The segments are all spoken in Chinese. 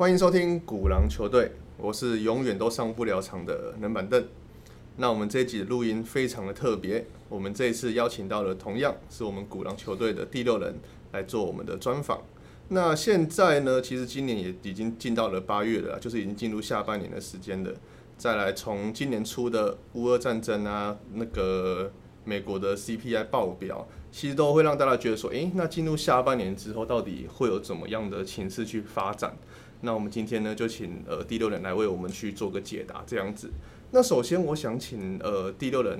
欢迎收听古狼球队，我是永远都上不了场的冷板凳。那我们这一集的录音非常的特别，我们这一次邀请到了同样是我们古狼球队的第六人来做我们的专访。那现在呢，其实今年也已经进到了八月了，就是已经进入下半年的时间了。再来从今年初的乌俄战争啊，那个美国的 CPI 报表，其实都会让大家觉得说，诶，那进入下半年之后，到底会有怎么样的情势去发展？那我们今天呢，就请呃第六人来为我们去做个解答，这样子。那首先我想请呃第六人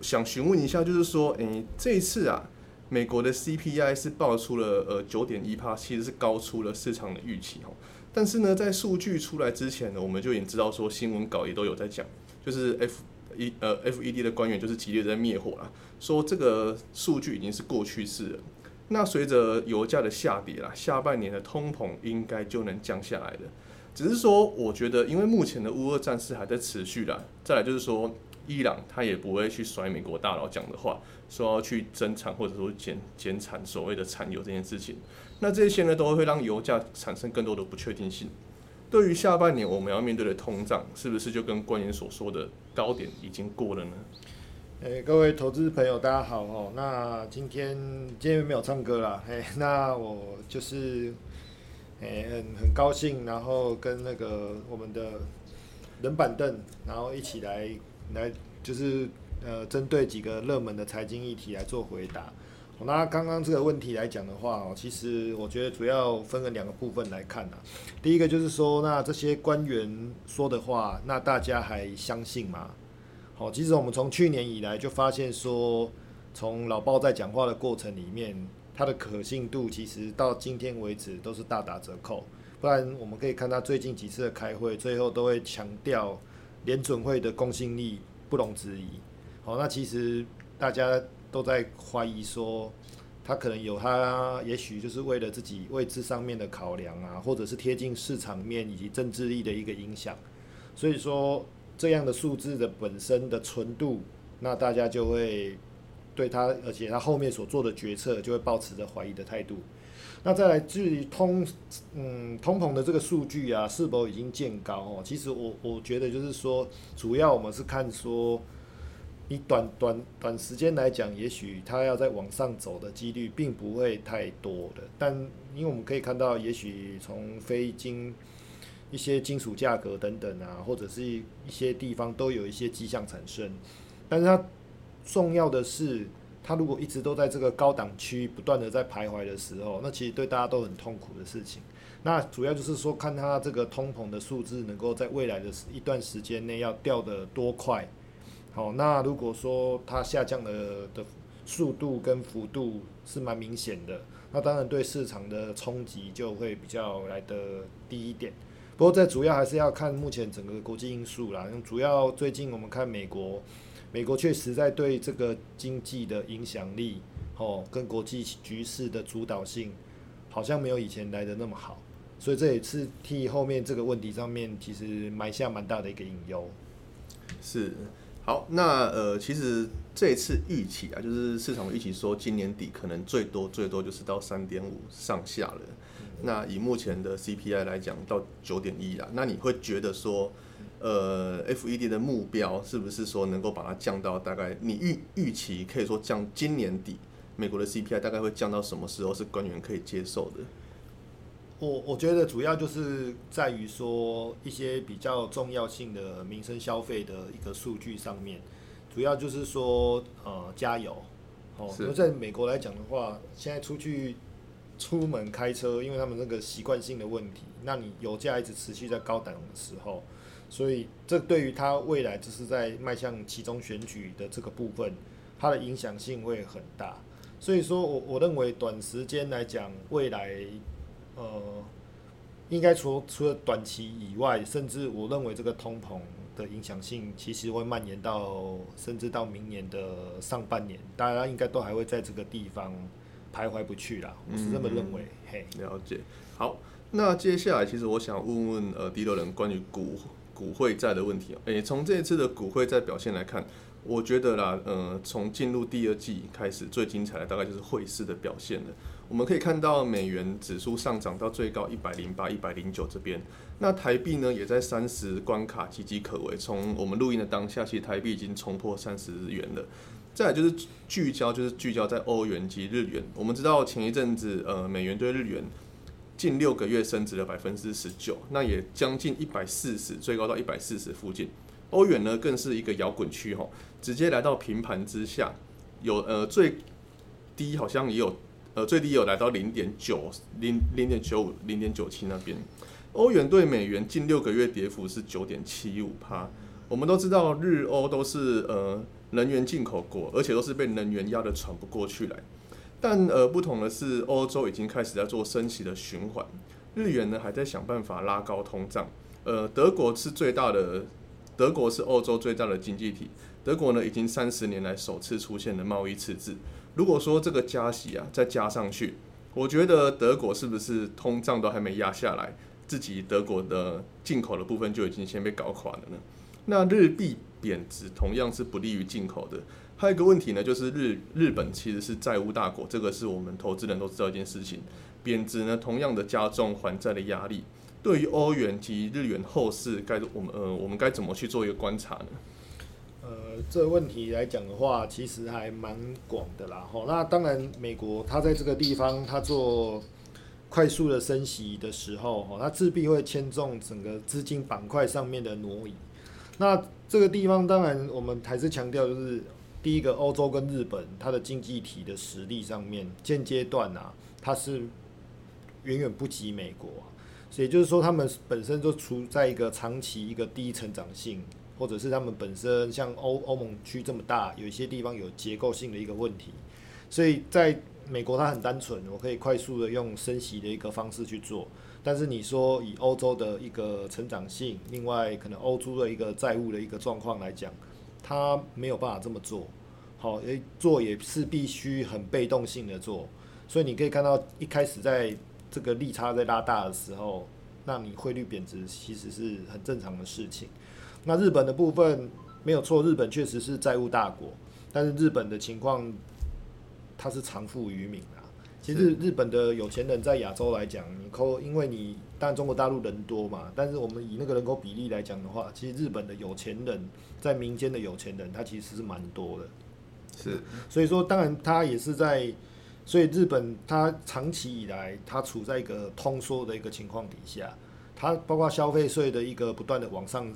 想询问一下，就是说，诶，这一次啊，美国的 CPI 是报出了呃九点一帕，其实是高出了市场的预期哦。但是呢，在数据出来之前呢，我们就已经知道说新闻稿也都有在讲，就是 F 一呃 FED 的官员就是激烈在灭火了，说这个数据已经是过去式了。那随着油价的下跌啦，下半年的通膨应该就能降下来了。只是说，我觉得因为目前的乌俄战事还在持续啦，再来就是说，伊朗他也不会去甩美国大佬讲的话，说要去增产或者说减减产所谓的产油这件事情。那这些呢，都会让油价产生更多的不确定性。对于下半年我们要面对的通胀，是不是就跟官员所说的高点已经过了呢？诶，各位投资朋友，大家好哦。那今天今天没有唱歌啦，嘿，那我就是诶很很高兴，然后跟那个我们的冷板凳，然后一起来来就是呃针对几个热门的财经议题来做回答。那刚刚这个问题来讲的话哦，其实我觉得主要分了两个部分来看呐。第一个就是说，那这些官员说的话，那大家还相信吗？好，其实我们从去年以来就发现说，从老鲍在讲话的过程里面，他的可信度其实到今天为止都是大打折扣。不然我们可以看他最近几次的开会，最后都会强调联准会的公信力不容置疑。好，那其实大家都在怀疑说，他可能有他，也许就是为了自己位置上面的考量啊，或者是贴近市场面以及政治力的一个影响。所以说。这样的数字的本身的纯度，那大家就会对他，而且他后面所做的决策就会保持着怀疑的态度。那再来至于通，嗯，通膨的这个数据啊，是否已经见高哦？其实我我觉得就是说，主要我们是看说，你短短短时间来讲，也许它要再往上走的几率并不会太多的。但因为我们可以看到，也许从非金一些金属价格等等啊，或者是一些地方都有一些迹象产生，但是它重要的是，它如果一直都在这个高档区不断的在徘徊的时候，那其实对大家都很痛苦的事情。那主要就是说，看它这个通膨的数字能够在未来的一段时间内要掉的多快。好，那如果说它下降的的速度跟幅度是蛮明显的，那当然对市场的冲击就会比较来的低一点。不过，这主要还是要看目前整个国际因素啦。主要最近我们看美国，美国确实在对这个经济的影响力，哦，跟国际局势的主导性，好像没有以前来的那么好。所以这也是替后面这个问题上面，其实埋下蛮大的一个隐忧。是，好，那呃，其实这次预期啊，就是市场预期说，今年底可能最多最多就是到三点五上下了。那以目前的 CPI 来讲，到九点一啦，那你会觉得说，呃，FED 的目标是不是说能够把它降到大概你预预期可以说降今年底美国的 CPI 大概会降到什么时候是官员可以接受的？我我觉得主要就是在于说一些比较重要性的民生消费的一个数据上面，主要就是说呃加油，哦，因为在美国来讲的话，现在出去。出门开车，因为他们那个习惯性的问题，那你油价一直持续在高档的时候，所以这对于他未来就是在迈向其中选举的这个部分，它的影响性会很大。所以说我我认为短时间来讲，未来呃，应该除除了短期以外，甚至我认为这个通膨的影响性其实会蔓延到甚至到明年的上半年，大家应该都还会在这个地方。徘徊不去啦，我是这么认为。嘿，了解。好，那接下来其实我想问问呃第六人关于股股汇债的问题哦。诶，从这一次的股汇债表现来看，我觉得啦，呃，从进入第二季开始，最精彩的大概就是汇市的表现了。我们可以看到美元指数上涨到最高一百零八、一百零九这边，那台币呢也在三十关卡岌岌可危。从我们录音的当下，其实台币已经冲破三十日元了。再就是聚焦，就是聚焦在欧元及日元。我们知道前一阵子，呃，美元对日元近六个月升值了百分之十九，那也将近一百四十，最高到一百四十附近。欧元呢更是一个摇滚区吼，直接来到平盘之下，有呃最低好像也有。呃，最低有来到零点九零零点九五零点九七那边，欧元对美元近六个月跌幅是九点七五帕。我们都知道日欧都是呃能源进口国，而且都是被能源压得喘不过去来。但呃不同的是，欧洲已经开始在做升息的循环，日元呢还在想办法拉高通胀。呃，德国是最大的，德国是欧洲最大的经济体，德国呢已经三十年来首次出现了贸易赤字。如果说这个加息啊再加上去，我觉得德国是不是通胀都还没压下来，自己德国的进口的部分就已经先被搞垮了呢？那日币贬值同样是不利于进口的。还有一个问题呢，就是日日本其实是债务大国，这个是我们投资人都知道一件事情。贬值呢，同样的加重还债的压力。对于欧元及日元后市，该我们呃我们该怎么去做一个观察呢？呃，这个问题来讲的话，其实还蛮广的啦。吼，那当然，美国它在这个地方它做快速的升息的时候，吼，它势必会牵动整个资金板块上面的挪移。那这个地方当然，我们还是强调，就是第一个，欧洲跟日本它的经济体的实力上面，现阶段啊，它是远远不及美国，所以就是说，他们本身就处在一个长期一个低成长性。或者是他们本身像欧欧盟区这么大，有一些地方有结构性的一个问题，所以在美国它很单纯，我可以快速的用升息的一个方式去做。但是你说以欧洲的一个成长性，另外可能欧洲的一个债务的一个状况来讲，它没有办法这么做。好，诶，做也是必须很被动性的做。所以你可以看到一开始在这个利差在拉大的时候，那你汇率贬值其实是很正常的事情。那日本的部分没有错，日本确实是债务大国，但是日本的情况，它是长富于民。其实日本的有钱人在亚洲来讲，你扣，因为你当然中国大陆人多嘛，但是我们以那个人口比例来讲的话，其实日本的有钱人在民间的有钱人，他其实是蛮多的。是，所以说当然他也是在，所以日本它长期以来它处在一个通缩的一个情况底下，它包括消费税的一个不断的往上。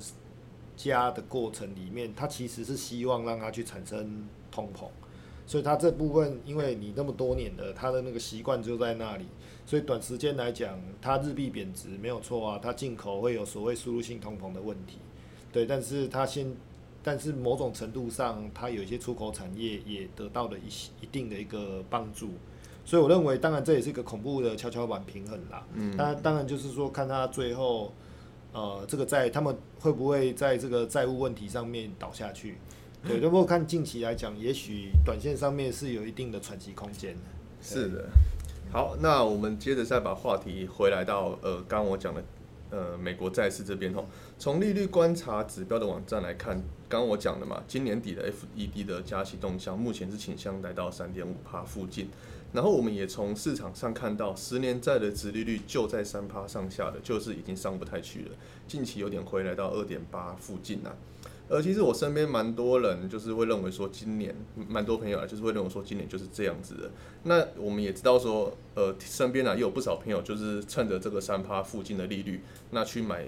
加的过程里面，它其实是希望让它去产生通膨，所以它这部分，因为你那么多年的它的那个习惯就在那里，所以短时间来讲，它日币贬值没有错啊，它进口会有所谓输入性通膨的问题，对，但是它先，但是某种程度上，它有一些出口产业也得到了一些一定的一个帮助，所以我认为，当然这也是一个恐怖的跷跷板平衡啦，嗯，当然当然就是说看它最后。呃，这个在他们会不会在这个债务问题上面倒下去？对，如果看近期来讲，也许短线上面是有一定的喘息空间。是的。好，那我们接着再把话题回来到呃，刚刚我讲的呃，美国债市这边吼，从利率观察指标的网站来看，刚刚我讲的嘛，今年底的 FED 的加息动向，目前是倾向来到三点五帕附近。然后我们也从市场上看到，十年债的殖利率就在三趴上下的，就是已经上不太去了。近期有点回来到二点八附近呐。呃，其实我身边蛮多人就是会认为说，今年蛮多朋友啊，就是会认为说今年就是这样子的。那我们也知道说，呃，身边啊也有不少朋友就是趁着这个三趴附近的利率，那去买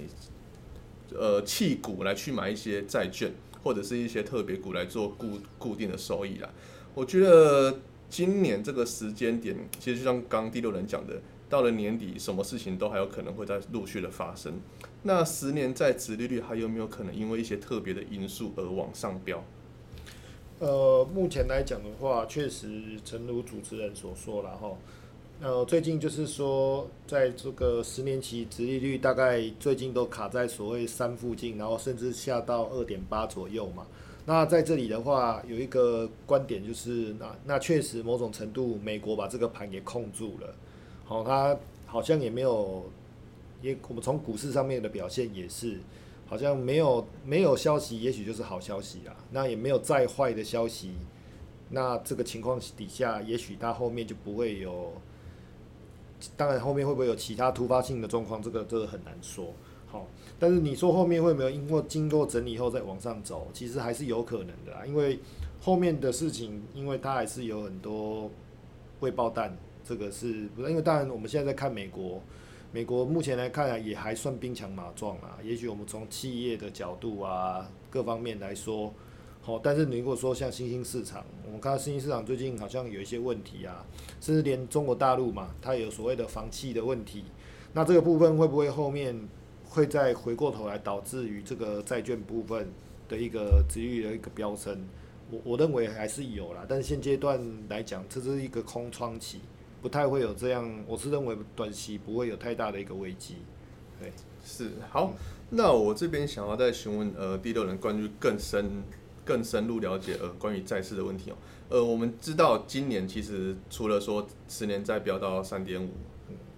呃弃股来去买一些债券，或者是一些特别股来做固固定的收益啦。我觉得。今年这个时间点，其实就像刚第六人讲的，到了年底，什么事情都还有可能会在陆续的发生。那十年在殖利率还有没有可能因为一些特别的因素而往上飙？呃，目前来讲的话，确实，诚如主持人所说了哈，呃，最近就是说，在这个十年期殖利率大概最近都卡在所谓三附近，然后甚至下到二点八左右嘛。那在这里的话，有一个观点就是，那那确实某种程度，美国把这个盘给控住了。好，它好像也没有，也我们从股市上面的表现也是，好像没有没有消息，也许就是好消息啊。那也没有再坏的消息，那这个情况底下，也许它后面就不会有。当然，后面会不会有其他突发性的状况，这个这个很难说。好，但是你说后面会没有因为经过整理后再往上走，其实还是有可能的啊。因为后面的事情，因为它还是有很多未爆弹，这个是不是？因为当然我们现在在看美国。美国目前来看，也还算兵强马壮啊。也许我们从企业的角度啊，各方面来说，好。但是你如果说像新兴市场，我们看到新兴市场最近好像有一些问题啊，甚至连中国大陆嘛，它有所谓的房企的问题。那这个部分会不会后面会再回过头来导致于这个债券部分的一个值域的一个飙升？我我认为还是有啦，但是现阶段来讲，这是一个空窗期。不太会有这样，我是认为短期不会有太大的一个危机。对，是好。那我这边想要再询问呃第六人关于更深、更深入了解呃关于债市的问题哦。呃，我们知道今年其实除了说十年债飙到三点五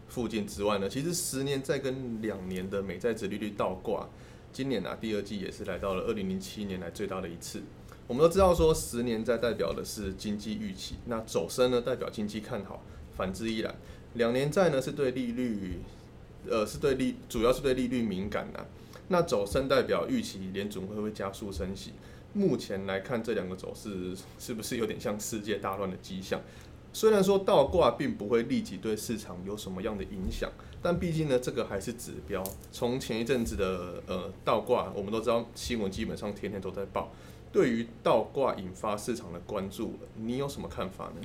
附近之外呢，其实十年债跟两年的美债值利率倒挂，今年啊第二季也是来到了二零零七年来最大的一次。我们都知道说十年债代表的是经济预期，那走升呢代表经济看好。反之亦然，两年债呢是对利率，呃，是对利，主要是对利率敏感的。那走升代表预期联准会不会加速升息。目前来看，这两个走势是不是有点像世界大乱的迹象？虽然说倒挂并不会立即对市场有什么样的影响，但毕竟呢，这个还是指标。从前一阵子的呃倒挂，我们都知道新闻基本上天天都在报。对于倒挂引发市场的关注，你有什么看法呢？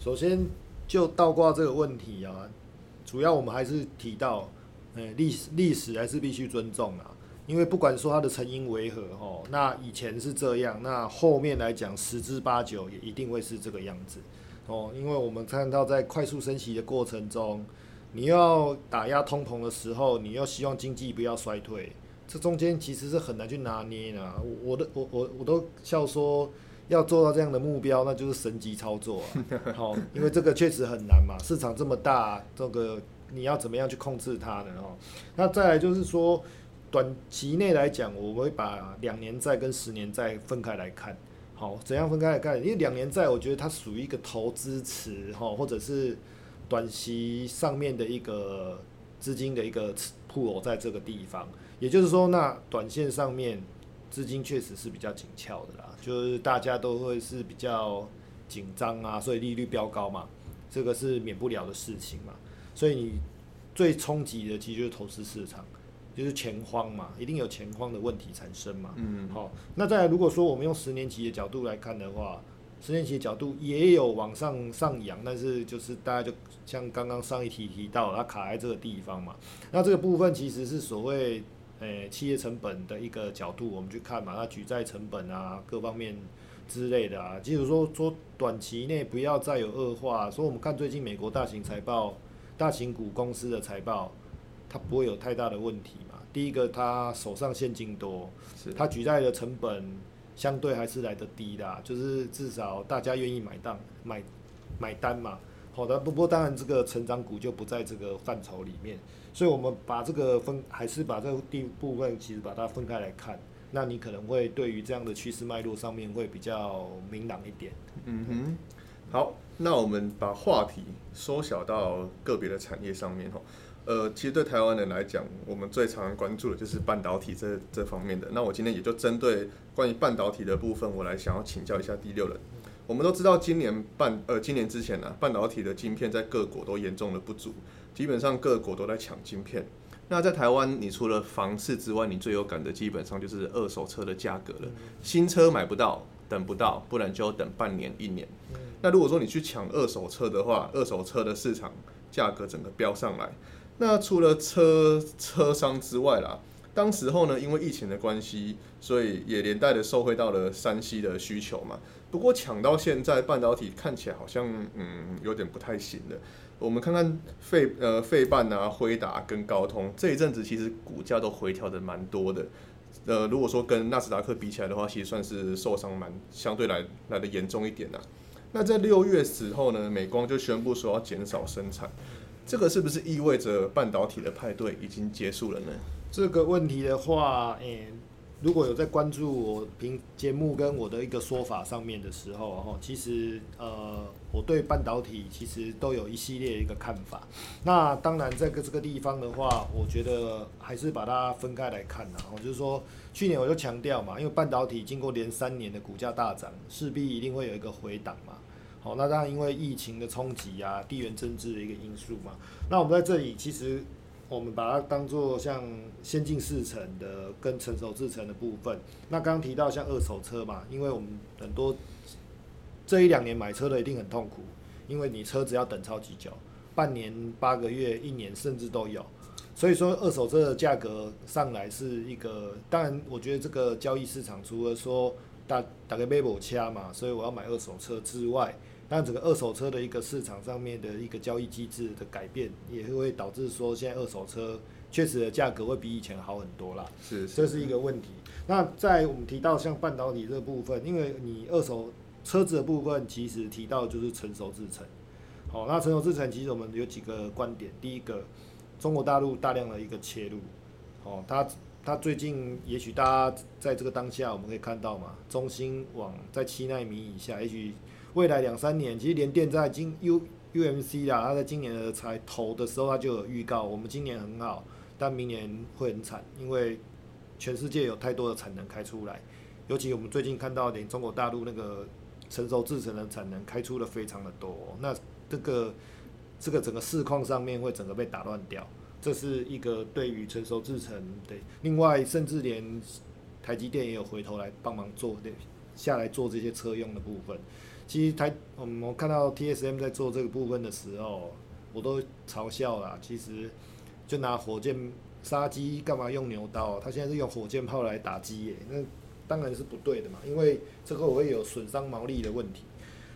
首先。就倒挂这个问题啊，主要我们还是提到，呃，历史历史还是必须尊重啊，因为不管说它的成因为何吼，那以前是这样，那后面来讲十之八九也一定会是这个样子哦，因为我们看到在快速升息的过程中，你要打压通膨的时候，你又希望经济不要衰退，这中间其实是很难去拿捏的，我我的我我我都笑说。要做到这样的目标，那就是神级操作啊！好，因为这个确实很难嘛，市场这么大，这个你要怎么样去控制它呢？哦，那再来就是说，短期内来讲，我会把两年债跟十年债分开来看。好，怎样分开来看？因为两年债，我觉得它属于一个投资池，哈，或者是短期上面的一个资金的一个铺偶在这个地方。也就是说，那短线上面。资金确实是比较紧俏的啦，就是大家都会是比较紧张啊，所以利率飙高嘛，这个是免不了的事情嘛。所以你最冲击的其实就是投资市场，就是钱荒嘛，一定有钱荒的问题产生嘛。嗯，好，那再来如果说我们用十年期的角度来看的话，十年期的角度也有往上上扬，但是就是大家就像刚刚上一题提到，它卡在这个地方嘛。那这个部分其实是所谓。诶，企业成本的一个角度，我们去看嘛，那举债成本啊，各方面之类的啊，即使说说短期内不要再有恶化，所以我们看最近美国大型财报、大型股公司的财报，它不会有太大的问题嘛。第一个，它手上现金多，它举债的成本相对还是来得低的，就是至少大家愿意买单买买单嘛。好的，不过当然这个成长股就不在这个范畴里面。所以，我们把这个分，还是把这个第部分，其实把它分开来看，那你可能会对于这样的趋势脉络上面会比较明朗一点。嗯哼，好，那我们把话题缩小到个别的产业上面哈。呃，其实对台湾人来讲，我们最常关注的就是半导体这这方面的。那我今天也就针对关于半导体的部分，我来想要请教一下第六人。我们都知道，今年半呃，今年之前呢，半导体的晶片在各国都严重的不足。基本上各国都在抢晶片。那在台湾，你除了房市之外，你最有感的基本上就是二手车的价格了。新车买不到，等不到，不然就要等半年、一年。那如果说你去抢二手车的话，二手车的市场价格整个飙上来。那除了车车商之外啦，当时候呢，因为疫情的关系，所以也连带的受惠到了山西的需求嘛。不过抢到现在，半导体看起来好像嗯有点不太行了。我们看看费呃费半啊、辉达跟高通这一阵子其实股价都回调的蛮多的，呃，如果说跟纳斯达克比起来的话，其实算是受伤蛮相对来来的严重一点呐。那在六月时候呢，美光就宣布说要减少生产，这个是不是意味着半导体的派对已经结束了呢？这个问题的话，诶、如果有在关注我平节目跟我的一个说法上面的时候，哈，其实呃，我对半导体其实都有一系列一个看法。那当然，这个这个地方的话，我觉得还是把它分开来看呐。我就是说，去年我就强调嘛，因为半导体经过连三年的股价大涨，势必一定会有一个回档嘛。好，那当然因为疫情的冲击啊，地缘政治的一个因素嘛。那我们在这里其实我们把它当做像先进制程的跟成熟制程的部分。那刚刚提到像二手车嘛，因为我们很多这一两年买车的一定很痛苦，因为你车子要等超级久，半年、八个月、一年甚至都有。所以说二手车的价格上来是一个，当然我觉得这个交易市场除了说大大概买某车嘛，所以我要买二手车之外，但整个二手车的一个市场上面的一个交易机制的改变，也会导致说现在二手车确实的价格会比以前好很多啦。是这是一个问题。那在我们提到像半导体这部分，因为你二手车子的部分，其实提到就是成熟制程。好，那成熟制程其实我们有几个观点。第一个，中国大陆大量的一个切入，哦，它它最近也许大家在这个当下我们可以看到嘛，中芯网在七纳米以下，也许未来两三年，其实联电在今 U UMC 啦，它在今年的才投的时候，它就有预告，我们今年很好，但明年会很惨，因为全世界有太多的产能开出来，尤其我们最近看到连中国大陆那个成熟制成的产能开出的非常的多，那这个这个整个市况上面会整个被打乱掉，这是一个对于成熟制成对，另外甚至连台积电也有回头来帮忙做对下来做这些车用的部分。其实台我们看到 TSM 在做这个部分的时候，我都嘲笑啦。其实就拿火箭杀鸡干嘛用牛刀？他现在是用火箭炮来打鸡耶，那当然是不对的嘛，因为这个会有损伤毛利的问题。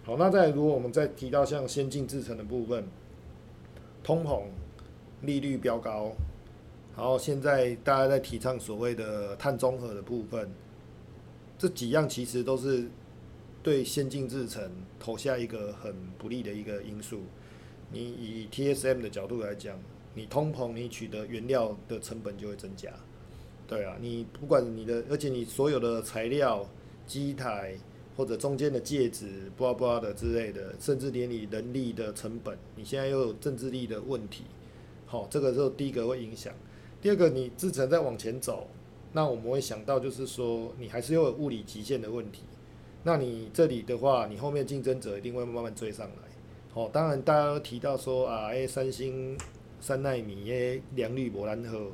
好，那再如果我们再提到像先进制程的部分，通膨、利率飙高，然后现在大家在提倡所谓的碳中和的部分，这几样其实都是对先进制程投下一个很不利的一个因素。你以 TSM 的角度来讲，你通膨，你取得原料的成本就会增加。对啊，你不管你的，而且你所有的材料、机台或者中间的介质、布拉布拉的之类的，甚至连你人力的成本，你现在又有政治力的问题，好，这个时候第一个会影响。第二个，你制程在往前走，那我们会想到就是说，你还是又有物理极限的问题。那你这里的话，你后面竞争者一定会慢慢追上来。好，当然大家都提到说啊，诶，三星三纳米诶良率不然后，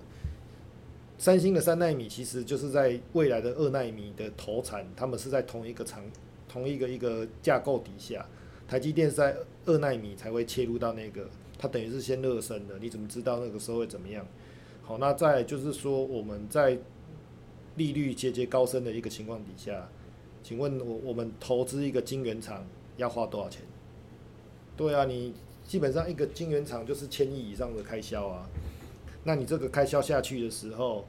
三星的三纳米其实就是在未来的二纳米的投产，他们是在同一个厂、同一个一个架构底下。台积电是在二纳米才会切入到那个，它等于是先热身的，你怎么知道那个时候会怎么样？好，那再就是说我们在利率节节高升的一个情况底下，请问我我们投资一个晶圆厂要花多少钱？对啊，你基本上一个晶圆厂就是千亿以上的开销啊。那你这个开销下去的时候，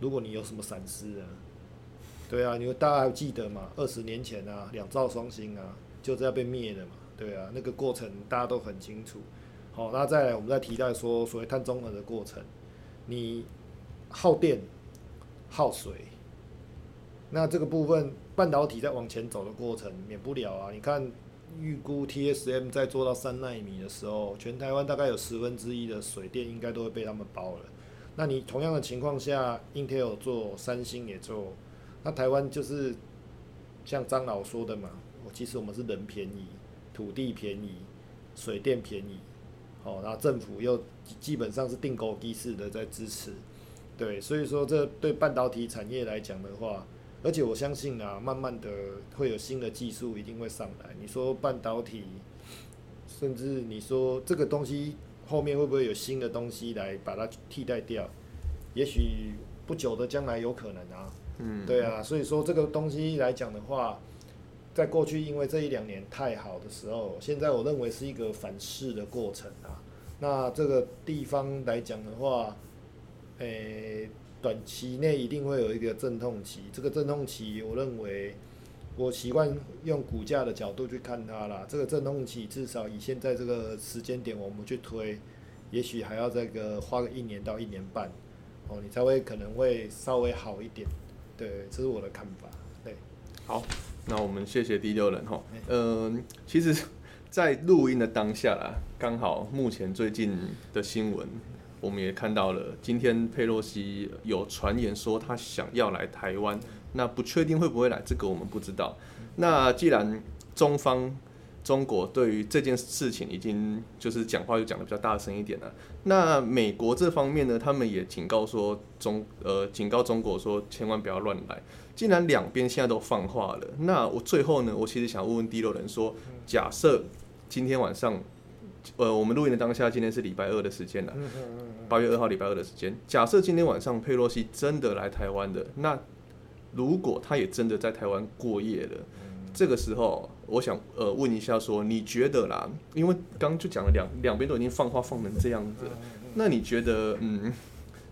如果你有什么闪失啊，对啊，你大家还记得嘛？二十年前啊，两兆双星啊，就这样被灭的嘛。对啊，那个过程大家都很清楚。好，那再来我们再提到说所谓碳中和的过程，你耗电、耗水，那这个部分半导体在往前走的过程免不了啊。你看，预估 TSM 在做到三纳米的时候，全台湾大概有十分之一的水电应该都会被他们包了。那你同样的情况下，Intel 做，三星也做，那台湾就是像张老说的嘛，我其实我们是人便宜，土地便宜，水电便宜，哦，然后政府又基本上是定购机式的在支持，对，所以说这对半导体产业来讲的话，而且我相信啊，慢慢的会有新的技术一定会上来。你说半导体，甚至你说这个东西后面会不会有新的东西来把它替代掉？也许不久的将来有可能啊。嗯，对啊，所以说这个东西来讲的话，在过去因为这一两年太好的时候，现在我认为是一个反噬的过程啊。那这个地方来讲的话，诶、短期内一定会有一个阵痛期。这个阵痛期，我认为我习惯用股价的角度去看它啦。这个阵痛期至少以现在这个时间点我们去推，也许还要这个花个一年到一年半。哦，你才会可能会稍微好一点。对，这是我的看法。对，好，那我们谢谢第六人哈。嗯，其实，在录音的当下啦，刚好目前最近的新闻，我们也看到了，今天佩洛西有传言说他想要来台湾，那不确定会不会来，这个我们不知道。那既然中方中国对于这件事情已经就是讲话就讲的比较大声一点了。那美国这方面呢，他们也警告说中呃警告中国说千万不要乱来。既然两边现在都放话了，那我最后呢，我其实想问问第六人说，假设今天晚上呃我们录音的当下，今天是礼拜二的时间了，八月二号礼拜二的时间。假设今天晚上佩洛西真的来台湾的，那如果他也真的在台湾过夜了。这个时候，我想呃问一下，说你觉得啦，因为刚就讲了两两边都已经放话放成这样子，那你觉得嗯，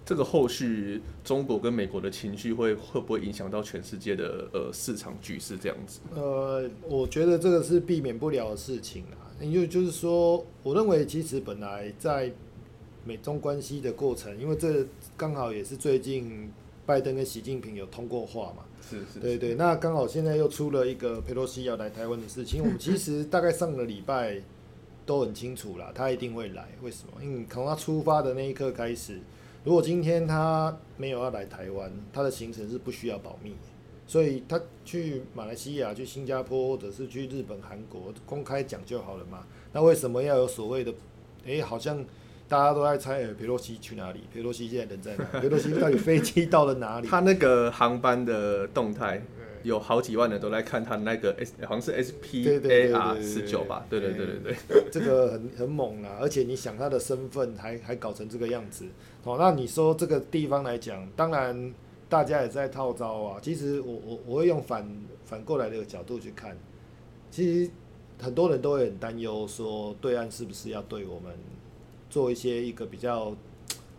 这个后续中国跟美国的情绪会会不会影响到全世界的呃市场局势这样子？呃，我觉得这个是避免不了的事情啊，因为就是说，我认为其实本来在美中关系的过程，因为这刚好也是最近拜登跟习近平有通过话嘛。是是，对对，那刚好现在又出了一个佩洛西要来台湾的事情，我们其实大概上个礼拜都很清楚了，他一定会来。为什么？因为从他出发的那一刻开始，如果今天他没有要来台湾，他的行程是不需要保密，所以他去马来西亚、去新加坡或者是去日本、韩国公开讲就好了嘛。那为什么要有所谓的？诶，好像。大家都在猜，佩洛西去哪里？佩洛西现在人在哪？佩洛西到底飞机到了哪里？他那个航班的动态，有好几万人都来看他那个 S，好像是 S P A R 十九吧？对对对对对，这个很很猛啊！而且你想他的身份还还搞成这个样子，哦，那你说这个地方来讲，当然大家也在套招啊。其实我我我会用反反过来的角度去看，其实很多人都会很担忧，说对岸是不是要对我们？做一些一个比较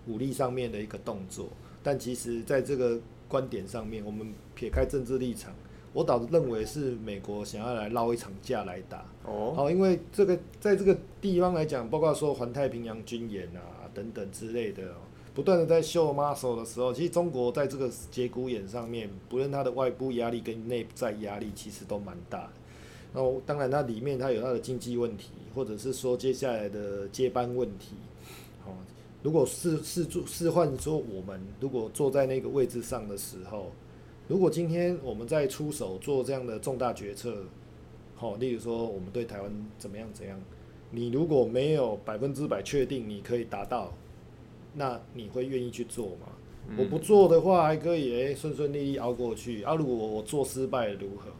武力上面的一个动作，但其实在这个观点上面，我们撇开政治立场，我倒认为是美国想要来捞一场架来打。哦，好，因为这个在这个地方来讲，包括说环太平洋军演啊等等之类的，不断的在秀 muscle 的时候，其实中国在这个节骨眼上面，不论它的外部压力跟内在压力，其实都蛮大的。然后，当然它里面它有它的经济问题，或者是说接下来的接班问题。哦，如果是是做是换说我们如果坐在那个位置上的时候，如果今天我们在出手做这样的重大决策，好，例如说我们对台湾怎么样怎样，你如果没有百分之百确定你可以达到，那你会愿意去做吗？我不做的话还可以诶顺顺利利熬过去，啊，如果我做失败如何？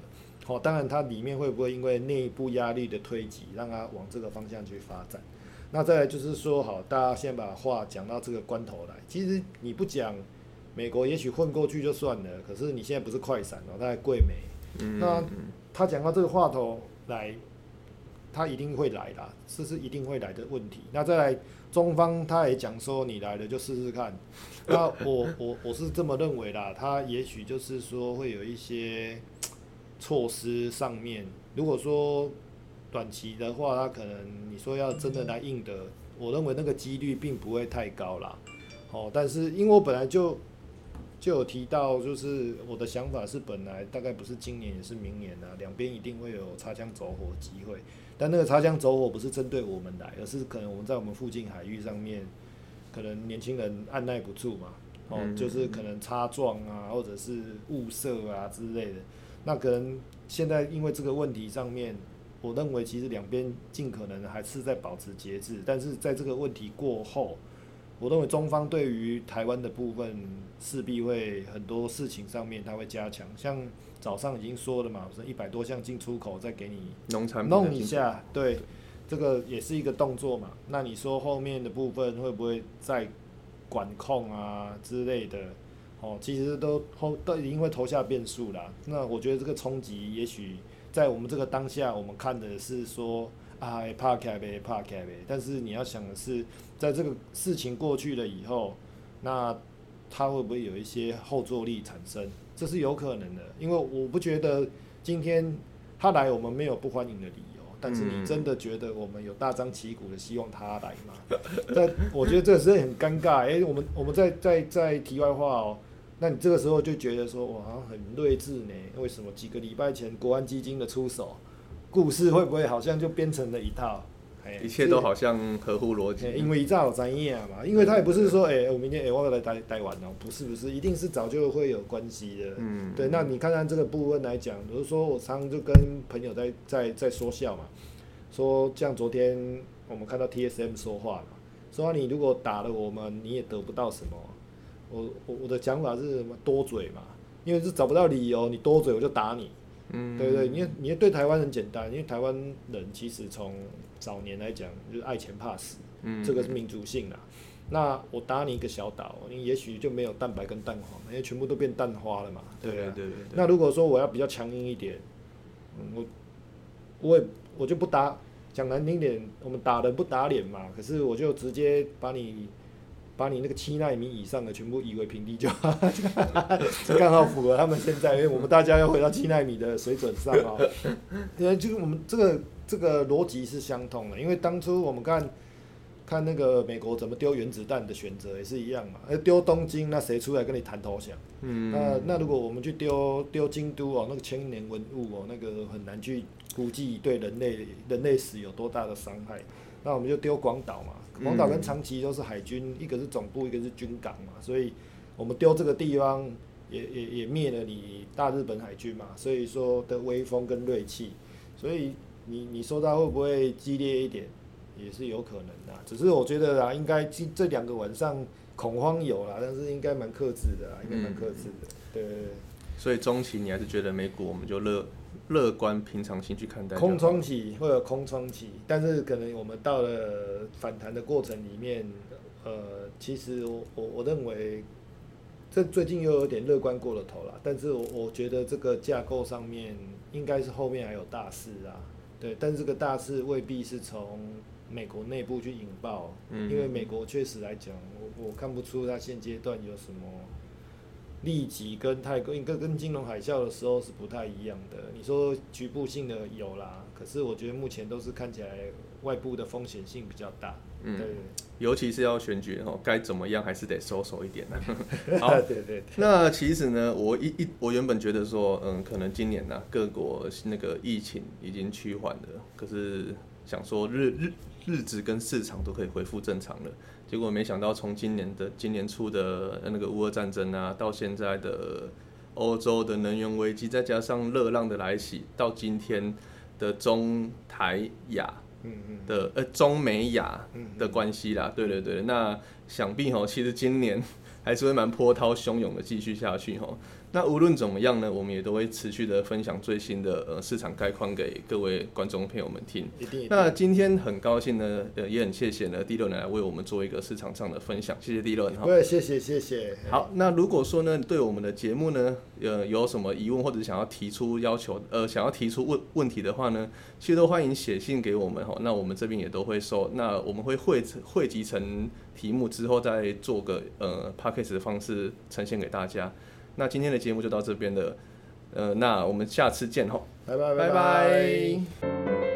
好，当然它里面会不会因为内部压力的推挤，让它往这个方向去发展？那再来就是说，好，大家先把话讲到这个关头来。其实你不讲，美国也许混过去就算了。可是你现在不是快闪哦，他在贵美。那他讲到这个话头来，他一定会来的，这是一定会来的问题。那再来，中方他也讲说，你来了就试试看。那我我我是这么认为啦，他也许就是说会有一些。措施上面，如果说短期的话，他可能你说要真的来硬的，我认为那个几率并不会太高啦。哦，但是因为我本来就就有提到，就是我的想法是本来大概不是今年也是明年啊，两边一定会有擦枪走火机会。但那个擦枪走火不是针对我们来，而是可能我们在我们附近海域上面，可能年轻人按耐不住嘛，哦，就是可能擦撞啊，或者是误射啊之类的。那可能现在因为这个问题上面，我认为其实两边尽可能还是在保持节制，但是在这个问题过后，我认为中方对于台湾的部分势必会很多事情上面他会加强，像早上已经说了嘛，是一百多项进出口再给你农产弄一下，对，这个也是一个动作嘛。那你说后面的部分会不会再管控啊之类的？哦，其实都后都已经会投下变数了。那我觉得这个冲击，也许在我们这个当下，我们看的是说啊，怕开呗，怕开呗。但是你要想的是，在这个事情过去了以后，那他会不会有一些后坐力产生？这是有可能的，因为我不觉得今天他来，我们没有不欢迎的理由。但是嗯你真的觉得我们有大张旗鼓的希望他来吗？但我觉得这个是很尴尬。哎、我们我们在在在题外话哦，那你这个时候就觉得说，我好像很睿智呢？为什么几个礼拜前国安基金的出手，故事会不会好像就编成了一套？哎一切都好像合乎逻欸辑。因为一早有知影嘛，因为他也不是说，哎、我明天哎、我要来台台湾哦，不是不是，一定是早就会有关系的。嗯，对，那你看看这个部分来讲，比如说我常常就跟朋友在在在说笑嘛，说像昨天我们看到 TSM 说话嘛，说你如果打了我们，你也得不到什么。我我我的讲法是什么？多嘴嘛，因为是找不到理由，你多嘴我就打你。嗯，对不对？因为你对台湾很简单，因为台湾人其实从早年来讲就是爱钱怕死，嗯，这个是民族性啦。那我打你一个小岛，你也许就没有蛋白跟蛋黄，因为全部都变蛋花了嘛。对对啊。对对对。那如果说我要比较强硬一点，嗯，我我也我就不打，讲难听点，我们打人不打脸嘛。可是我就直接把你把你那个七纳米以上的全部夷为平地就好，刚好符合他们现在，因为我们大家要回到七纳米的水准上啊、因为就是我们这个这个逻辑是相通的，因为当初我们看。看那个美国怎么丢原子弹的选择也是一样嘛，呃，丢东京，那谁出来跟你谈投降？嗯，那那如果我们去丢丢京都哦，那个千年文物哦，那个很难去估计对人类人类史有多大的伤害。那我们就丢广岛嘛，广岛跟长崎都是海军，一个是总部，一个是军港嘛，所以我们丢这个地方也也也灭了你大日本海军嘛，所以说的威风跟锐气，所以你你说它会不会激烈一点，也是有可能的啊，只是我觉得啊，应该这这两个晚上恐慌有啦，但是应该蛮克制的啦，应该蛮克制的，对对对。所以中期你还是觉得美股我们就乐乐观平常心去看待。空窗期会有空窗期，但是可能我们到了反弹的过程里面，呃，其实我我我认为，这最近又有点乐观过了头了。但是我我觉得这个架构上面应该是后面还有大事啊，对，但是这个大事未必是从美国内部去引爆，因为美国确实来讲，我我看不出它现阶段有什么。利己跟太跟跟跟金融海啸的时候是不太一样的。你说局部性的有啦，可是我觉得目前都是看起来外部的风险性比较大。嗯对尤其是要选举哦，该怎么样还是得收手一点 的。对好对对对，那其实呢，我一一我原本觉得说，嗯，可能今年呢、各国那个疫情已经趋缓了，可是想说日日日子跟市场都可以恢复正常了。结果没想到，从今年的今年初的那个乌俄战争啊，到现在的欧洲的能源危机，再加上热浪的来袭，到今天的中台亚嗯嗯。的呃中美亚嗯的关系啦，对对对，那想必吼，其实今年 还是会蛮波涛汹涌的继续下去吼。那无论怎么样呢，我们也都会持续的分享最新的呃市场概况给各位观众朋友们听。一定一定。那今天很高兴呢，呃，也很谢谢呢，第六人来为我们做一个市场上的分享，谢谢第六人哈。对，谢谢谢谢。好，那如果说呢，对我们的节目呢，呃，有什么疑问或者想要提出要求，呃，想要提出问问题的话呢，其实都欢迎写信给我们哈。那我们这边也都会收，那我们会汇汇集成题目之后，再做个呃 p a c k a g e 的方式呈现给大家。那今天的节目就到这边了，呃，那我们下次见哈，拜拜。拜拜